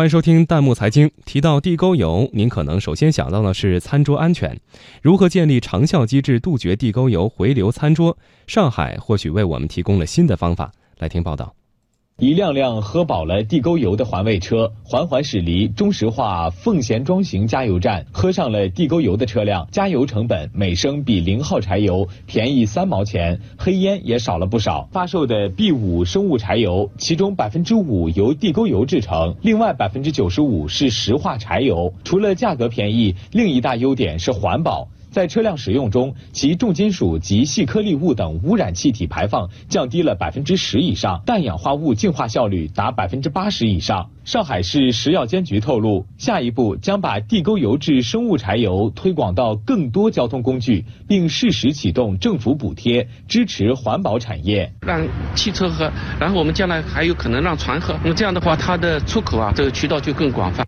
欢迎收听弹幕财经。提到地沟油，您可能首先想到的是餐桌安全。如何建立长效机制，杜绝地沟油回流餐桌？上海或许为我们提供了新的方法。来听报道。一辆辆喝饱了地沟油的环卫车缓缓驶离中石化奉贤庄行加油站，喝上了地沟油的车辆，加油成本每升比零号柴油便宜三毛钱，黑烟也少了不少。发售的 B 五生物柴油，其中百分之五由地沟油制成，另外百分之九十五是石化柴油。除了价格便宜，另一大优点是环保。在车辆使用中，其重金属及细颗粒物等污染气体排放降低了百分之十以上，氮氧化物净化效率达百分之八十以上。上海市食药监局透露，下一步将把地沟油制生物柴油推广到更多交通工具，并适时启动政府补贴，支持环保产业。让汽车喝，然后我们将来还有可能让船喝，那么这样的话，它的出口啊，这个渠道就更广泛。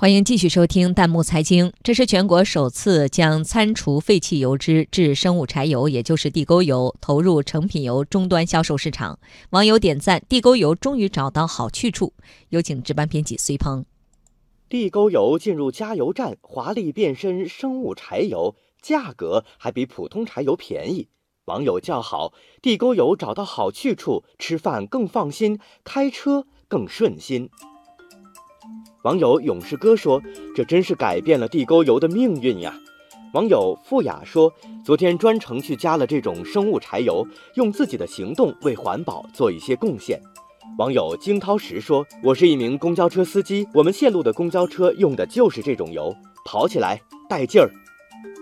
欢迎继续收听弹幕财经。这是全国首次将餐厨废弃油脂制生物柴油，也就是地沟油，投入成品油终端销售市场。网友点赞：地沟油终于找到好去处。有请值班编辑隋鹏。地沟油进入加油站，华丽变身生物柴油，价格还比普通柴油便宜。网友叫好：地沟油找到好去处，吃饭更放心，开车更顺心。网友勇士哥说：“这真是改变了地沟油的命运呀！”网友富雅说：“昨天专程去加了这种生物柴油，用自己的行动为环保做一些贡献。”网友惊涛石说：“我是一名公交车司机，我们线路的公交车用的就是这种油，跑起来带劲儿。”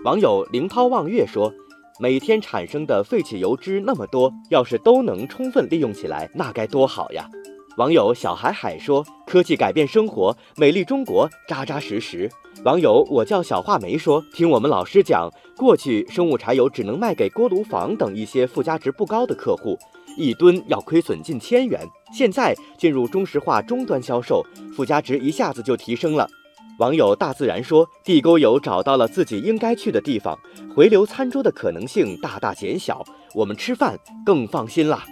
网友凌涛望月说：“每天产生的废弃油脂那么多，要是都能充分利用起来，那该多好呀！”网友小海海说：“科技改变生活，美丽中国扎扎实实。”网友我叫小画眉说：“听我们老师讲，过去生物柴油只能卖给锅炉房等一些附加值不高的客户，一吨要亏损近千元。现在进入中石化终端销售，附加值一下子就提升了。”网友大自然说：“地沟油找到了自己应该去的地方，回流餐桌的可能性大大减小，我们吃饭更放心啦。”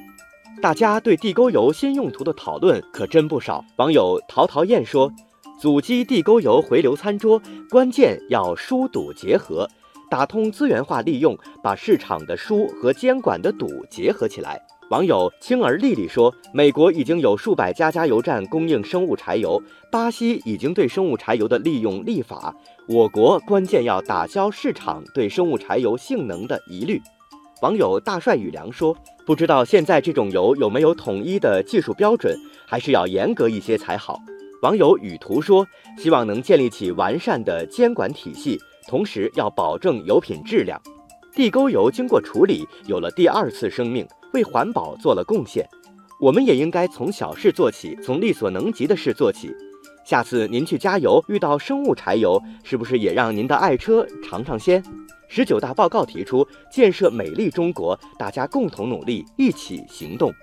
大家对地沟油新用途的讨论可真不少。网友陶陶燕说：“阻击地沟油回流餐桌，关键要疏堵结合，打通资源化利用，把市场的疏和监管的堵结合起来。”网友青儿丽丽说：“美国已经有数百家加油站供应生物柴油，巴西已经对生物柴油的利用立法，我国关键要打消市场对生物柴油性能的疑虑。”网友大帅雨良说：“不知道现在这种油有没有统一的技术标准，还是要严格一些才好。”网友雨图说：“希望能建立起完善的监管体系，同时要保证油品质量。”地沟油经过处理，有了第二次生命，为环保做了贡献。我们也应该从小事做起，从力所能及的事做起。下次您去加油遇到生物柴油，是不是也让您的爱车尝尝鲜？十九大报告提出建设美丽中国，大家共同努力，一起行动。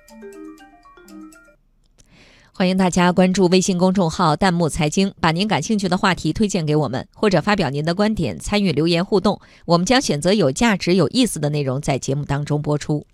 欢迎大家关注微信公众号“弹幕财经”，把您感兴趣的话题推荐给我们，或者发表您的观点，参与留言互动。我们将选择有价值、有意思的内容在节目当中播出。